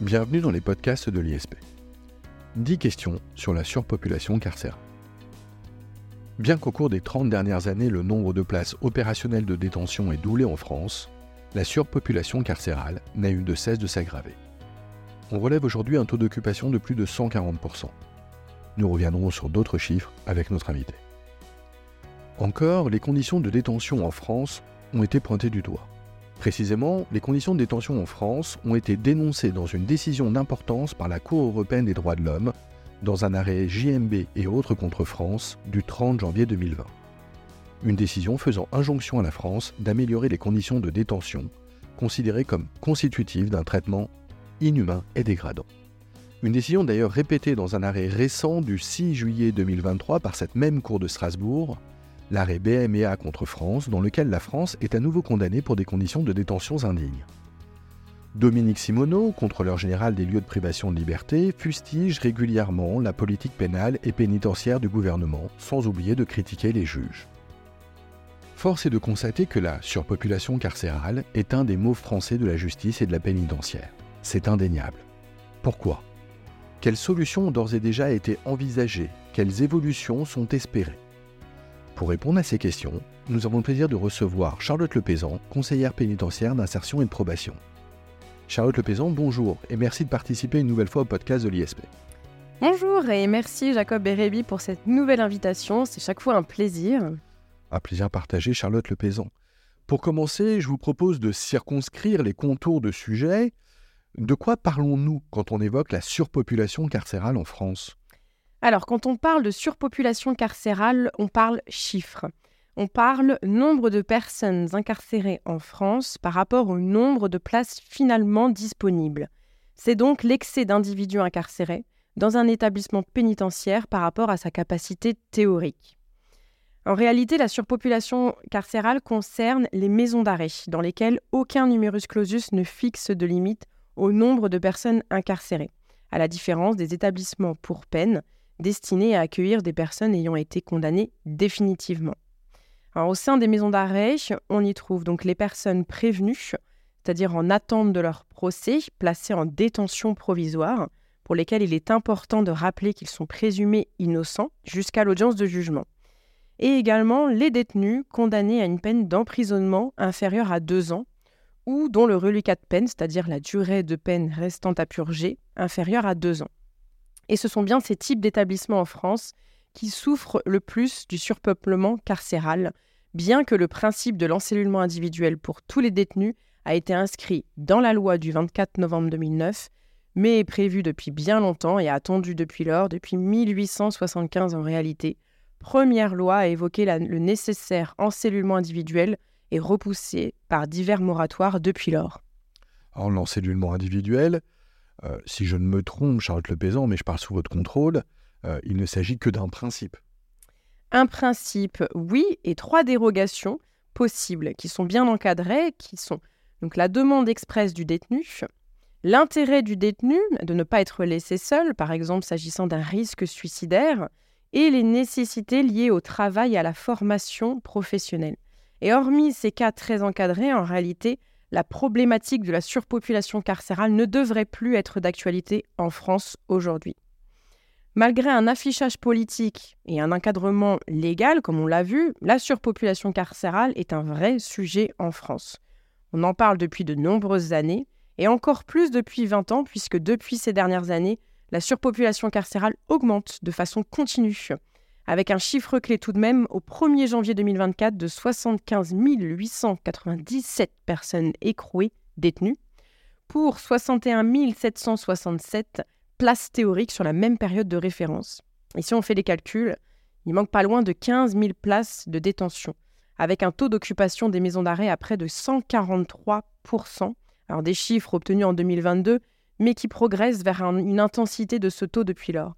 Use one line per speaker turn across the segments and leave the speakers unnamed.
Bienvenue dans les podcasts de l'ISP. 10 questions sur la surpopulation carcérale. Bien qu'au cours des 30 dernières années, le nombre de places opérationnelles de détention ait doublé en France, la surpopulation carcérale n'a eu de cesse de s'aggraver. On relève aujourd'hui un taux d'occupation de plus de 140%. Nous reviendrons sur d'autres chiffres avec notre invité. Encore, les conditions de détention en France ont été pointées du doigt. Précisément, les conditions de détention en France ont été dénoncées dans une décision d'importance par la Cour européenne des droits de l'homme dans un arrêt JMB et autres contre France du 30 janvier 2020. Une décision faisant injonction à la France d'améliorer les conditions de détention, considérées comme constitutives d'un traitement inhumain et dégradant. Une décision d'ailleurs répétée dans un arrêt récent du 6 juillet 2023 par cette même Cour de Strasbourg, l'arrêt BMEA contre France, dans lequel la France est à nouveau condamnée pour des conditions de détention indignes. Dominique Simoneau, contrôleur général des lieux de privation de liberté, fustige régulièrement la politique pénale et pénitentiaire du gouvernement, sans oublier de critiquer les juges. Force est de constater que la surpopulation carcérale est un des maux français de la justice et de la pénitentiaire. C'est indéniable. Pourquoi? Quelles solutions ont d'ores et déjà été envisagées? Quelles évolutions sont espérées? Pour répondre à ces questions, nous avons le plaisir de recevoir Charlotte Lepézan, conseillère pénitentiaire d'insertion et de probation. Charlotte Lepézan, bonjour et merci de participer une nouvelle fois au podcast de l'ISP.
Bonjour et merci Jacob Bérébi pour cette nouvelle invitation, c'est chaque fois un plaisir.
Un plaisir partagé, Charlotte Lepézan. Pour commencer, je vous propose de circonscrire les contours de sujet. De quoi parlons-nous quand on évoque la surpopulation carcérale en France?
Alors, quand on parle de surpopulation carcérale, on parle chiffres. On parle nombre de personnes incarcérées en France par rapport au nombre de places finalement disponibles. C'est donc l'excès d'individus incarcérés dans un établissement pénitentiaire par rapport à sa capacité théorique. En réalité, la surpopulation carcérale concerne les maisons d'arrêt, dans lesquelles aucun numerus clausus ne fixe de limite au nombre de personnes incarcérées, à la différence des établissements pour peine, destinés à accueillir des personnes ayant été condamnées définitivement. au sein des maisons d'arrêt, on y trouve donc les personnes prévenues, c'est-à-dire en attente de leur procès, placées en détention provisoire, pour lesquelles il est important de rappeler qu'ils sont présumés innocents jusqu'à l'audience de jugement. Et également les détenus condamnés à une peine d'emprisonnement inférieure à deux ans, ou dont le reliquat de peine, c'est-à-dire la durée de peine restante à purger, inférieure à deux ans. Et ce sont bien ces types d'établissements en France qui souffrent le plus du surpeuplement carcéral, bien que le principe de l'encellulement individuel pour tous les détenus a été inscrit dans la loi du 24 novembre 2009, mais est prévu depuis bien longtemps et attendu depuis lors, depuis 1875 en réalité. Première loi à évoquer le nécessaire encellulement individuel et repoussé par divers moratoires depuis lors.
Alors l'encellulement individuel, euh, si je ne me trompe, Charlotte Lepézan, mais je parle sous votre contrôle, euh, il ne s'agit que d'un principe.
Un principe, oui, et trois dérogations possibles qui sont bien encadrées, qui sont donc la demande expresse du détenu, l'intérêt du détenu de ne pas être laissé seul, par exemple s'agissant d'un risque suicidaire, et les nécessités liées au travail et à la formation professionnelle. Et hormis ces cas très encadrés, en réalité, la problématique de la surpopulation carcérale ne devrait plus être d'actualité en France aujourd'hui. Malgré un affichage politique et un encadrement légal, comme on l'a vu, la surpopulation carcérale est un vrai sujet en France. On en parle depuis de nombreuses années, et encore plus depuis 20 ans, puisque depuis ces dernières années, la surpopulation carcérale augmente de façon continue avec un chiffre clé tout de même au 1er janvier 2024 de 75 897 personnes écrouées, détenues, pour 61 767 places théoriques sur la même période de référence. Et si on fait les calculs, il manque pas loin de 15 000 places de détention, avec un taux d'occupation des maisons d'arrêt à près de 143%. Alors des chiffres obtenus en 2022, mais qui progressent vers une intensité de ce taux depuis lors.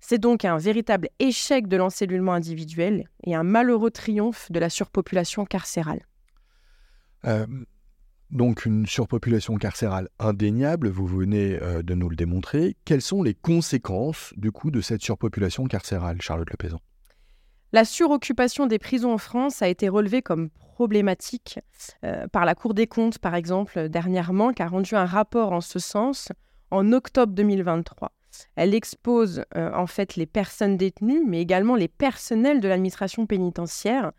C'est donc un véritable échec de l'encellulement individuel et un malheureux triomphe de la surpopulation carcérale.
Euh, donc une surpopulation carcérale indéniable, vous venez euh, de nous le démontrer. Quelles sont les conséquences du coup de cette surpopulation carcérale, Charlotte Lepézan
La suroccupation des prisons en France a été relevée comme problématique euh, par la Cour des comptes, par exemple, dernièrement, qui a rendu un rapport en ce sens en octobre 2023. Elle expose euh, en fait les personnes détenues, mais également les personnels de l'administration pénitentiaire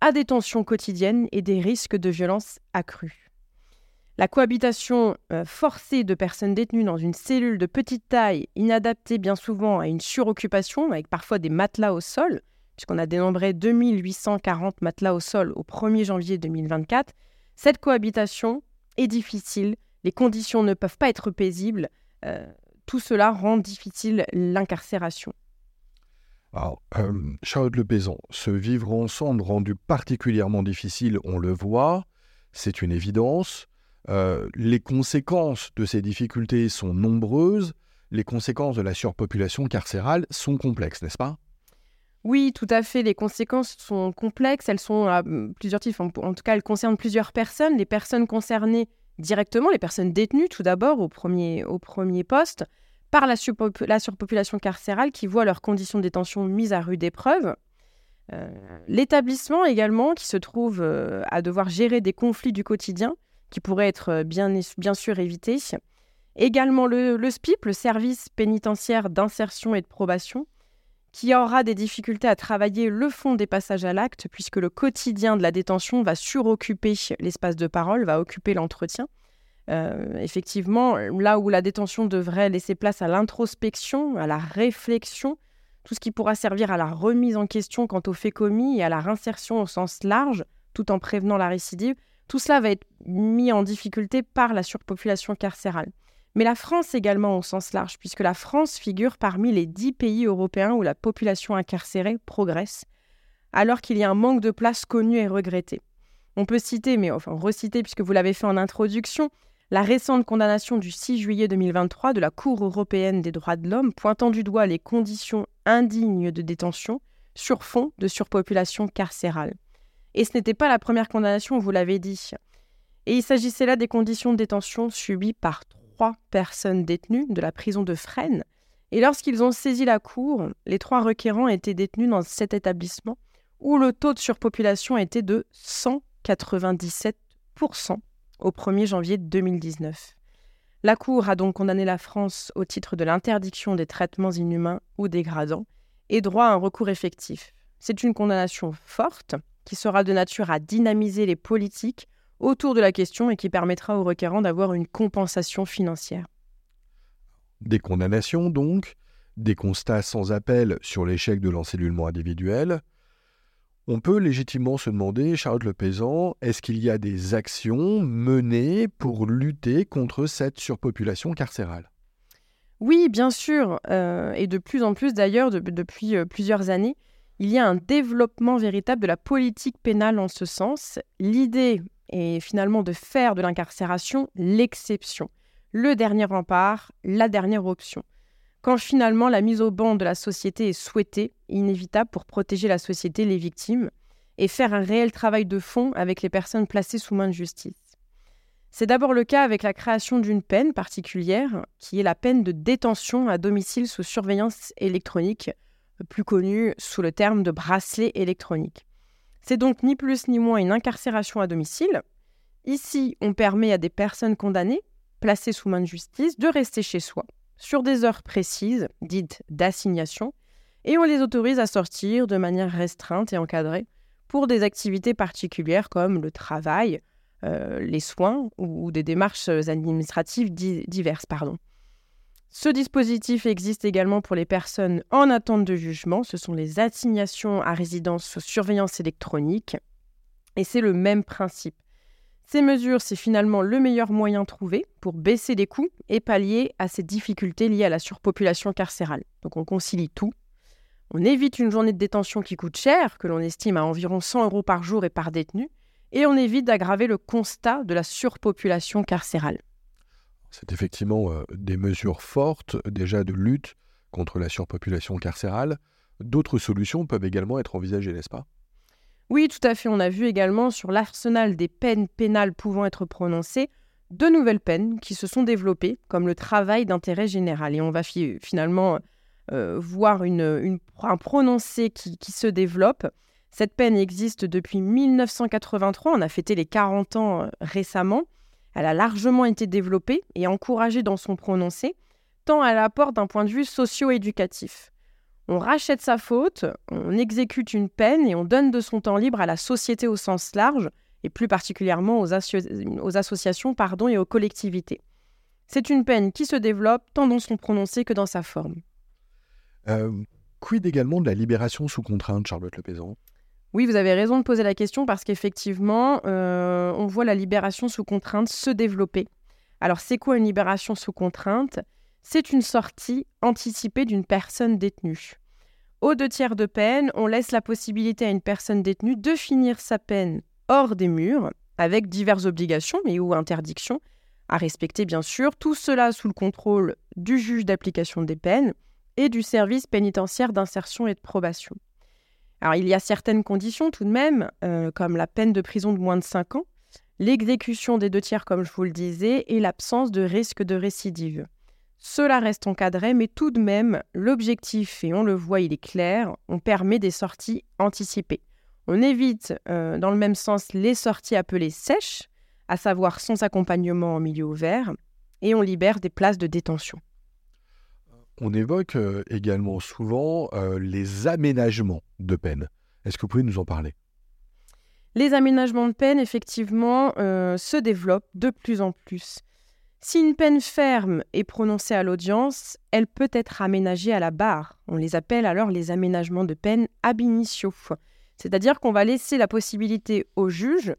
à des tensions quotidiennes et des risques de violence accrus. La cohabitation euh, forcée de personnes détenues dans une cellule de petite taille, inadaptée bien souvent à une suroccupation, avec parfois des matelas au sol, puisqu'on a dénombré 2840 matelas au sol au 1er janvier 2024, cette cohabitation est difficile, les conditions ne peuvent pas être paisibles, euh, tout cela rend difficile l'incarcération.
Alors, euh, Charlotte Le ce vivre ensemble rendu particulièrement difficile, on le voit, c'est une évidence. Euh, les conséquences de ces difficultés sont nombreuses, les conséquences de la surpopulation carcérale sont complexes, n'est-ce pas?
Oui, tout à fait. Les conséquences sont complexes. Elles sont à plusieurs types. En, tout cas, elles concernent plusieurs personnes. Les personnes concernées directement, les personnes détenues tout d'abord au premier, au premier poste, par la, la, surpopulation carcérale qui voit leurs conditions de détention mises à rude épreuve. Euh, l'établissement également qui se trouve euh, à devoir gérer des conflits du quotidien qui pourraient être euh, bien, bien sûr évités. Également le, le SPIP, le service pénitentiaire d'insertion et de probation, qui aura des difficultés à travailler le fond des passages à l'acte, puisque le quotidien de la détention va suroccuper l'espace de parole, va occuper l'entretien. Euh, effectivement, là où la détention devrait laisser place à l'introspection, à la réflexion, tout ce qui pourra servir à la remise en question quant aux faits commis et à la réinsertion au sens large, tout en prévenant la récidive, tout cela va être mis en difficulté par la surpopulation carcérale mais la France également au sens large, puisque la France figure parmi les dix pays européens où la population incarcérée progresse, alors qu'il y a un manque de places connu et regretté. On peut citer, mais enfin reciter puisque vous l'avez fait en introduction, la récente condamnation du 6 juillet 2023 de la Cour européenne des droits de l'homme pointant du doigt les conditions indignes de détention sur fond de surpopulation carcérale. Et ce n'était pas la première condamnation, vous l'avez dit. Et il s'agissait là des conditions de détention subies par personnes détenues de la prison de Fresnes. Et lorsqu'ils ont saisi la cour, les trois requérants étaient détenus dans cet établissement où le taux de surpopulation était de 197% au 1er janvier 2019. La Cour a donc condamné la France au titre de l'interdiction des traitements inhumains ou dégradants et droit à un recours effectif. C'est une condamnation forte qui sera de nature à dynamiser les politiques autour de la question et qui permettra aux requérants d'avoir une compensation financière.
Des condamnations donc, des constats sans appel sur l'échec de l'encellulement individuel. On peut légitimement se demander, Charlotte Le Pézant, est-ce qu'il y a des actions menées pour lutter contre cette surpopulation carcérale?
Oui, bien sûr, euh, et de plus en plus d'ailleurs depuis euh, plusieurs années. Il y a un développement véritable de la politique pénale en ce sens. L'idée et finalement de faire de l'incarcération l'exception, le dernier rempart, la dernière option. Quand finalement la mise au banc de la société est souhaitée, inévitable pour protéger la société, les victimes, et faire un réel travail de fond avec les personnes placées sous main de justice. C'est d'abord le cas avec la création d'une peine particulière, qui est la peine de détention à domicile sous surveillance électronique, plus connue sous le terme de bracelet électronique. C'est donc ni plus ni moins une incarcération à domicile. Ici, on permet à des personnes condamnées, placées sous main de justice, de rester chez soi, sur des heures précises, dites d'assignation, et on les autorise à sortir de manière restreinte et encadrée pour des activités particulières comme le travail, euh, les soins ou, des démarches administratives diverses. Pardon. Ce dispositif existe également pour les personnes en attente de jugement. Ce sont les assignations à résidence sous surveillance électronique. Et c'est le même principe. Ces mesures, c'est finalement le meilleur moyen trouvé pour baisser les coûts et pallier à ces difficultés liées à la surpopulation carcérale. Donc on concilie tout. On évite une journée de détention qui coûte cher, que l'on estime à environ 100 euros par jour et par détenu, et on évite d'aggraver le constat de la surpopulation carcérale.
C'est effectivement euh, des mesures fortes déjà de lutte contre la surpopulation carcérale. D'autres solutions peuvent également être envisagées, n'est-ce pas?
Oui, tout à fait. On a vu également sur l'arsenal des peines pénales pouvant être prononcées de nouvelles peines qui se sont développées, comme le travail d'intérêt général. Et on va finalement euh, voir un prononcé qui, qui, se développe. Cette peine existe depuis 1983. On a fêté les 40 ans euh, récemment. Elle a largement été développée et encouragée dans son prononcé, tant elle apporte d'un point de vue socio-éducatif. On rachète sa faute, on exécute une peine et on donne de son temps libre à la société au sens large, et plus particulièrement aux, associations et aux collectivités. C'est une peine qui se développe tant dans son prononcé que dans sa forme.
Euh, quid également de la libération sous contrainte, Charlotte Lepézan?
Oui, vous avez raison de poser la question parce qu'effectivement, euh, on voit la libération sous contrainte se développer. Alors, c'est quoi une libération sous contrainte? C'est une sortie anticipée d'une personne détenue. Au deux tiers de peine, on laisse la possibilité à une personne détenue de finir sa peine hors des murs, avec diverses obligations et ou interdictions à respecter bien sûr, tout cela sous le contrôle du juge d'application des peines et du service pénitentiaire d'insertion et de probation. Alors il y a certaines conditions tout de même, euh, comme la peine de prison de moins de 5 ans, l'exécution des deux tiers comme je vous le disais, et l'absence de risque de récidive. Cela reste encadré, mais tout de même, l'objectif, et on le voit, il est clair, on permet des sorties anticipées. On évite, euh, dans le même sens, les sorties appelées sèches, à savoir sans accompagnement en milieu ouvert, et on libère des places de détention.
On évoque euh, également souvent euh, les aménagements de peine. Est-ce que vous pouvez nous en parler?
Les aménagements de peine, effectivement, euh, se développent de plus en plus. Si une peine ferme est prononcée à l'audience, elle peut être aménagée à la barre. On les appelle alors les aménagements de peine ab initio. C'est-à-dire qu'on va laisser la possibilité au juge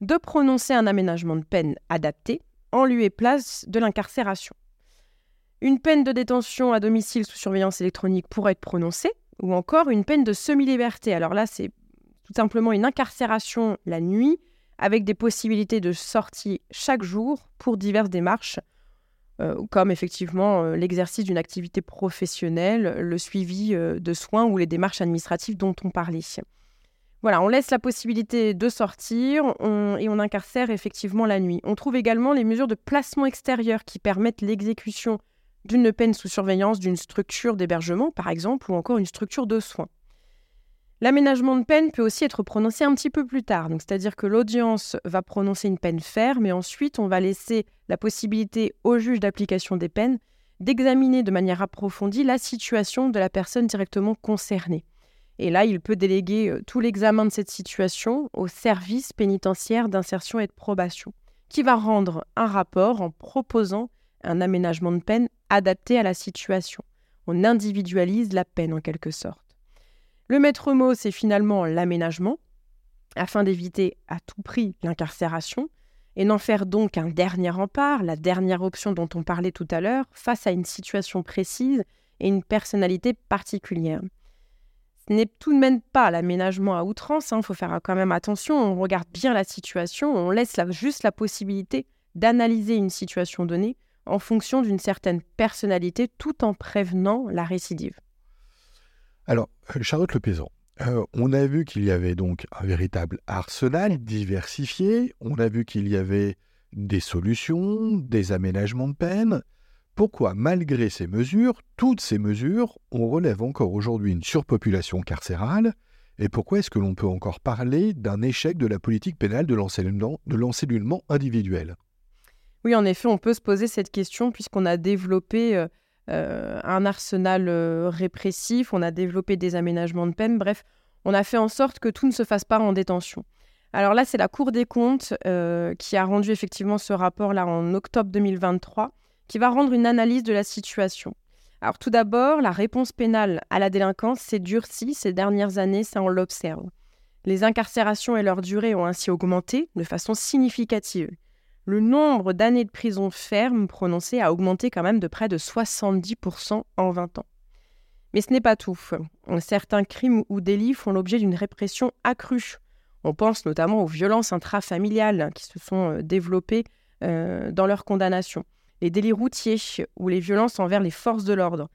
de prononcer un aménagement de peine adapté en lieu et place de l'incarcération. Une peine de détention à domicile sous surveillance électronique pourrait être prononcée, ou encore une peine de semi-liberté. Alors là, c'est tout simplement une incarcération la nuit, avec des possibilités de sortie chaque jour pour diverses démarches, euh, comme effectivement euh, l'exercice d'une activité professionnelle, le suivi euh, de soins ou les démarches administratives dont on parlait. Voilà, on laisse la possibilité de sortir et on incarcère effectivement la nuit. On trouve également les mesures de placement extérieur qui permettent l'exécution d'une peine sous surveillance d'une structure d'hébergement, par exemple, ou encore une structure de soins. L'aménagement de peine peut aussi être prononcé un petit peu plus tard, c'est-à-dire que l'audience va prononcer une peine ferme et ensuite on va laisser la possibilité au juge d'application des peines d'examiner de manière approfondie la situation de la personne directement concernée. Et là, il peut déléguer euh, tout l'examen de cette situation au service pénitentiaire d'insertion et de probation, qui va rendre un rapport en proposant un aménagement de peine adapté à la situation. On individualise la peine en quelque sorte. Le maître mot, c'est finalement l'aménagement, afin d'éviter à tout prix l'incarcération, et n'en faire donc un dernier rempart, la dernière option dont on parlait tout à l'heure, face à une situation précise et une personnalité particulière. Ce n'est tout de même pas l'aménagement à outrance, il hein, faut faire quand même attention, on regarde bien la situation, on laisse juste la possibilité d'analyser une situation donnée en fonction d'une certaine personnalité tout en prévenant la récidive.
Alors, euh, Charlotte Le euh, on a vu qu'il y avait donc un véritable arsenal diversifié, on a vu qu'il y avait des solutions, des aménagements de peine. Pourquoi, malgré ces mesures, toutes ces mesures, on relève encore aujourd'hui une surpopulation carcérale Et pourquoi est-ce que l'on peut encore parler d'un échec de la politique pénale de l'encellulement individuel?
Oui, en effet, on peut se poser cette question puisqu'on a développé euh, euh, un arsenal euh, répressif, on a développé des aménagements de peine, bref, on a fait en sorte que tout ne se fasse pas en détention. Alors là, c'est la Cour des comptes qui a rendu effectivement ce rapport-là en octobre 2023, qui va rendre une analyse de la situation. Alors tout d'abord, la réponse pénale à la délinquance s'est durcie ces dernières années, ça on l'observe. Les incarcérations et leur durée ont ainsi augmenté de façon significative le nombre d'années de prison ferme prononcées a augmenté quand même de près de 70% en 20 ans. Mais ce n'est pas tout. Certains crimes ou délits font l'objet d'une répression accrue. On pense notamment aux violences intrafamiliales qui se sont euh, développées euh, dans leur condamnation, les délits routiers ou les violences envers les forces de l'ordre.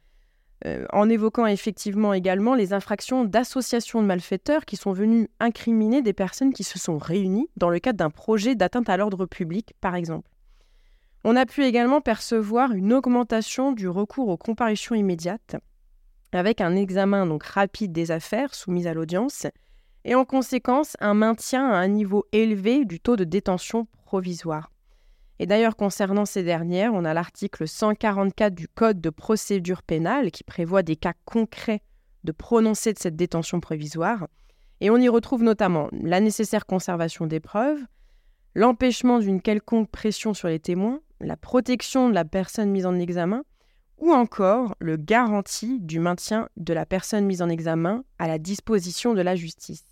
Euh, en évoquant effectivement également les infractions d'associations de malfaiteurs qui sont venus incriminer des personnes qui se sont réunies dans le cadre d'un projet d'atteinte à l'ordre public, par exemple. On a pu également percevoir une augmentation du recours aux comparutions immédiates, avec un examen donc rapide des affaires soumises à l'audience, et en conséquence un maintien à un niveau élevé du taux de détention provisoire. Et d'ailleurs, concernant ces dernières, on a l'article 144 du Code de procédure pénale qui prévoit des cas concrets de prononcer de cette détention provisoire. Et on y retrouve notamment la nécessaire conservation des preuves, l'empêchement d'une quelconque pression sur les témoins, la protection de la personne mise en examen, ou encore le garantie du maintien de la personne mise en examen à la disposition de la justice.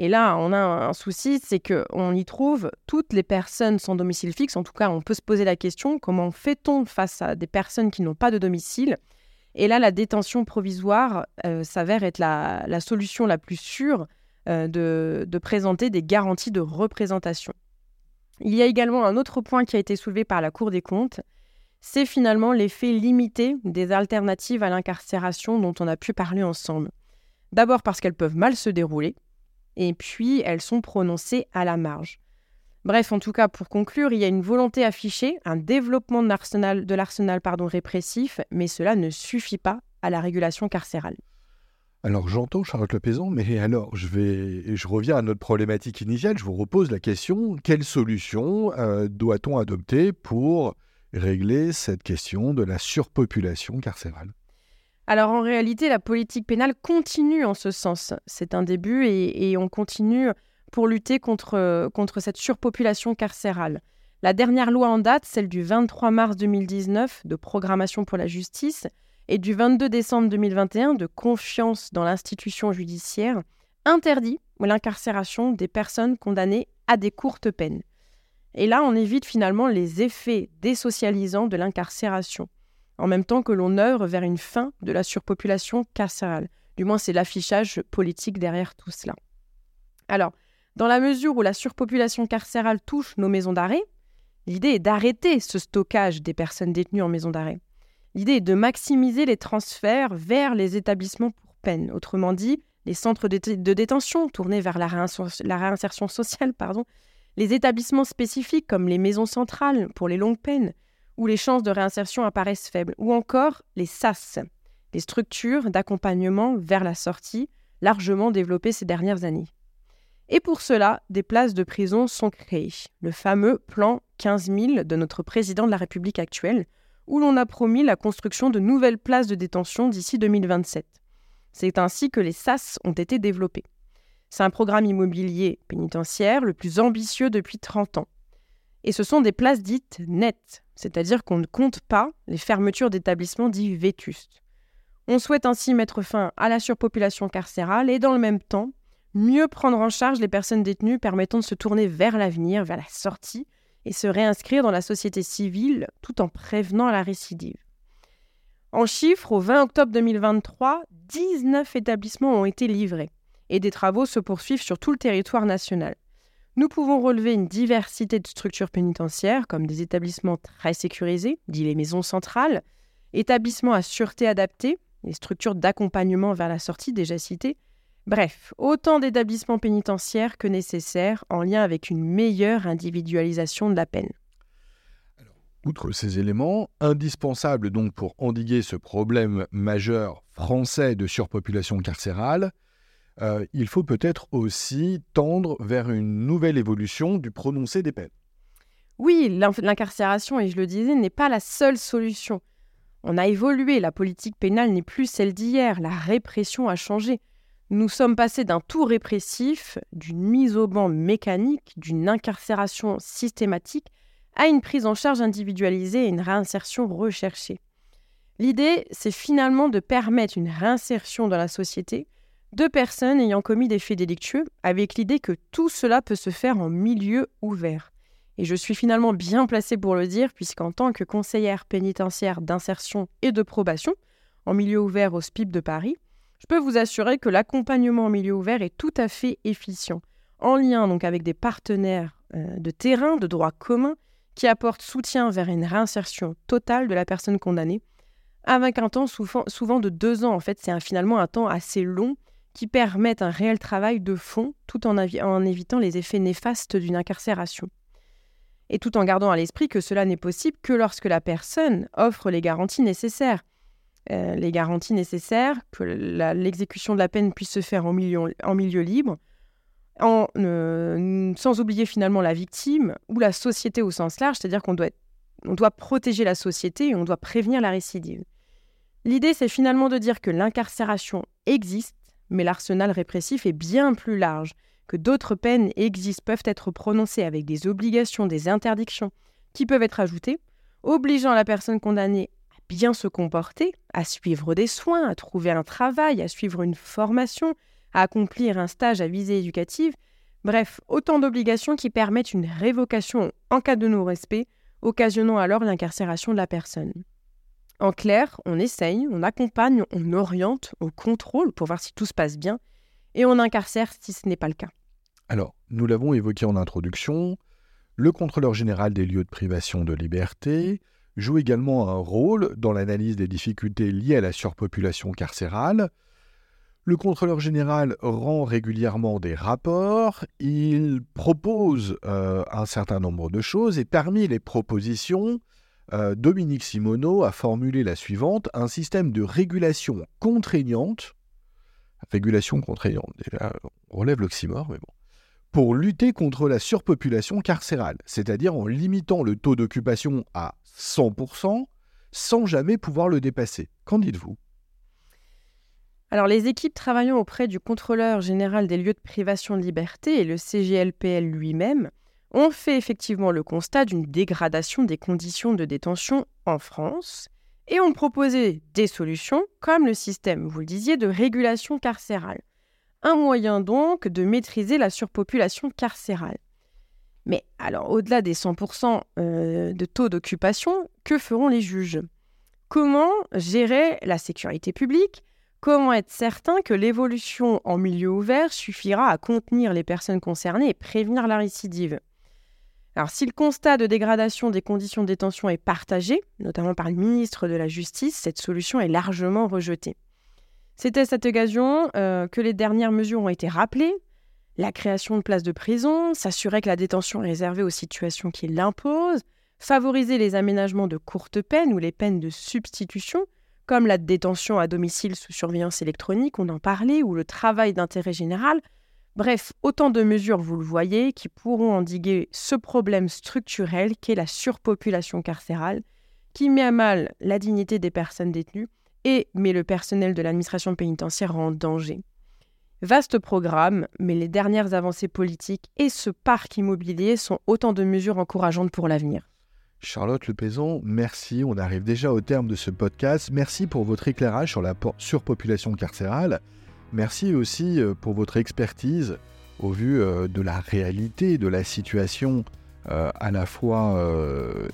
Et là, on a un souci, c'est qu'on y trouve toutes les personnes sans domicile fixe. En tout cas, on peut se poser la question, comment fait-on face à des personnes qui n'ont pas de domicile? Et là, la détention provisoire euh, s'avère être la, solution la plus sûre euh, de, de présenter des garanties de représentation. Il y a également un autre point qui a été soulevé par la Cour des comptes, c'est finalement l'effet limité des alternatives à l'incarcération dont on a pu parler ensemble. D'abord parce qu'elles peuvent mal se dérouler, et puis elles sont prononcées à la marge. Bref, en tout cas, pour conclure, il y a une volonté affichée, un développement de l'arsenal, répressif, mais cela ne suffit pas à la régulation carcérale.
Alors j'entends Charlotte Lepézan, mais alors je reviens à notre problématique initiale. Je vous repose la question quelle solution euh, doit-on adopter pour régler cette question de la surpopulation carcérale?
Alors en réalité, la politique pénale continue en ce sens. C'est un début et, on continue pour lutter contre, contre cette surpopulation carcérale. La dernière loi en date, celle du 23 mars 2019 de programmation pour la justice et du 22 décembre 2021 de confiance dans l'institution judiciaire, interdit l'incarcération des personnes condamnées à des courtes peines. Et là, on évite finalement les effets désocialisants de l'incarcération en même temps que l'on œuvre vers une fin de la surpopulation carcérale. Du moins, c'est l'affichage politique derrière tout cela. Alors, dans la mesure où la surpopulation carcérale touche nos maisons d'arrêt, l'idée est d'arrêter ce stockage des personnes détenues en maison d'arrêt. L'idée est de maximiser les transferts vers les établissements pour peine. Autrement dit, les centres de, détention tournés vers la, réinsertion sociale, pardon, les établissements spécifiques comme les maisons centrales pour les longues peines, où les chances de réinsertion apparaissent faibles, ou encore les SAS, les structures d'accompagnement vers la sortie, largement développées ces dernières années. Et pour cela, des places de prison sont créées, le fameux plan 15 000 de notre président de la République actuelle, où l'on a promis la construction de nouvelles places de détention d'ici 2027. C'est ainsi que les SAS ont été développés. C'est un programme immobilier pénitentiaire le plus ambitieux depuis 30 ans. Et ce sont des places dites nettes, c'est-à-dire qu'on ne compte pas les fermetures d'établissements dits vétustes. On souhaite ainsi mettre fin à la surpopulation carcérale et dans le même temps, mieux prendre en charge les personnes détenues permettant de se tourner vers l'avenir, vers la sortie, et se réinscrire dans la société civile tout en prévenant la récidive. En chiffres, au 20 octobre 2023, 19 établissements ont été livrés et des travaux se poursuivent sur tout le territoire national. Nous pouvons relever une diversité de structures pénitentiaires, comme des établissements très sécurisés, dits les maisons centrales, établissements à sûreté adaptée, les structures d'accompagnement vers la sortie déjà citées, bref, autant d'établissements pénitentiaires que nécessaires en lien avec une meilleure individualisation de la peine.
outre ces éléments, indispensables donc pour endiguer ce problème majeur français de surpopulation carcérale, euh, il faut peut-être aussi tendre vers une nouvelle évolution du prononcé des peines.
Oui, l'incarcération, et je le disais, n'est pas la seule solution. On a évolué, la politique pénale n'est plus celle d'hier, la répression a changé. Nous sommes passés d'un tout répressif, d'une mise au banc mécanique, d'une incarcération systématique, à une prise en charge individualisée et une réinsertion recherchée. L'idée, c'est finalement de permettre une réinsertion dans la société deux personnes ayant commis des faits délictueux, avec l'idée que tout cela peut se faire en milieu ouvert. Et je suis finalement bien placée pour le dire, puisqu'en tant que conseillère pénitentiaire d'insertion et de probation, en milieu ouvert au SPIP de Paris, je peux vous assurer que l'accompagnement en milieu ouvert est tout à fait efficient, en lien donc avec des partenaires euh, de terrain, de droit commun, qui apportent soutien vers une réinsertion totale de la personne condamnée, avec un temps souvent, souvent de deux ans. En fait, c'est finalement un temps assez long qui permettent un réel travail de fond tout en, en évitant les effets néfastes d'une incarcération. Et tout en gardant à l'esprit que cela n'est possible que lorsque la personne offre les garanties nécessaires. Euh, les garanties nécessaires, que l'exécution de la peine puisse se faire en milieu, en milieu libre, sans oublier finalement la victime ou la société au sens large, c'est-à-dire qu'on doit, doit protéger la société et on doit prévenir la récidive. L'idée, c'est finalement de dire que l'incarcération existe, mais l'arsenal répressif est bien plus large, que d'autres peines existent, peuvent être prononcées avec des obligations, des interdictions qui peuvent être ajoutées, obligeant la personne condamnée à bien se comporter, à suivre des soins, à trouver un travail, à suivre une formation, à accomplir un stage à visée éducative, bref, autant d'obligations qui permettent une révocation en cas de non-respect, occasionnant alors l'incarcération de la personne. En clair, on essaye, on accompagne, on oriente, on contrôle pour voir si tout se passe bien, et on incarcère si ce n'est pas le cas.
Alors, nous l'avons évoqué en introduction, le contrôleur général des lieux de privation de liberté joue également un rôle dans l'analyse des difficultés liées à la surpopulation carcérale. Le contrôleur général rend régulièrement des rapports, il propose euh, un certain nombre de choses et parmi les propositions, euh, Dominique Simoneau a formulé la suivante, un système de régulation contraignante, régulation contraignante, déjà on relève l'oxymore, mais bon, pour lutter contre la surpopulation carcérale, c'est-à-dire en limitant le taux d'occupation à 100% sans jamais pouvoir le dépasser. Qu'en dites-vous?
Alors, les équipes travaillant auprès du contrôleur général des lieux de privation de liberté et le CGLPL lui-même ont fait effectivement le constat d'une dégradation des conditions de détention en France et ont proposé des solutions comme le système, vous le disiez, de régulation carcérale. Un moyen donc de maîtriser la surpopulation carcérale. Mais alors, au-delà des 100% euh, de taux d'occupation, que feront les juges? Comment gérer la sécurité publique? Comment être certain que l'évolution en milieu ouvert suffira à contenir les personnes concernées et prévenir la récidive? Alors, si le constat de dégradation des conditions de détention est partagé, notamment par le ministre de la Justice, cette solution est largement rejetée. C'était à cette occasion euh, que les dernières mesures ont été rappelées. La création de places de prison, s'assurer que la détention est réservée aux situations qui l'imposent, favoriser les aménagements de courte peine ou les peines de substitution, comme la détention à domicile sous surveillance électronique, on en parlait, ou le travail d'intérêt général, Bref, autant de mesures, vous le voyez, qui pourront endiguer ce problème structurel qu'est la surpopulation carcérale, qui met à mal la dignité des personnes détenues et met le personnel de l'administration pénitentiaire en danger. Vaste programme, mais les dernières avancées politiques et ce parc immobilier sont autant de mesures encourageantes pour l'avenir.
Charlotte Lepézon, merci. On arrive déjà au terme de ce podcast. Merci pour votre éclairage sur la surpopulation carcérale. Merci aussi euh, pour votre expertise au vu euh, de la réalité de la situation euh, à la fois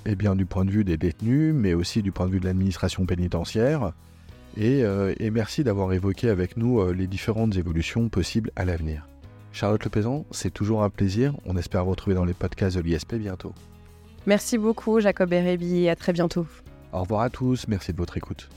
eh bien, du point de vue des détenus, mais aussi du point de vue de l'administration pénitentiaire. Et, merci d'avoir évoqué avec nous les différentes évolutions possibles à l'avenir. Charlotte Lepézan, c'est toujours un plaisir. On espère vous retrouver dans les podcasts de l'ISP bientôt.
Merci beaucoup, Jacob Erebi, et à très bientôt.
Au revoir à tous. Merci de votre écoute.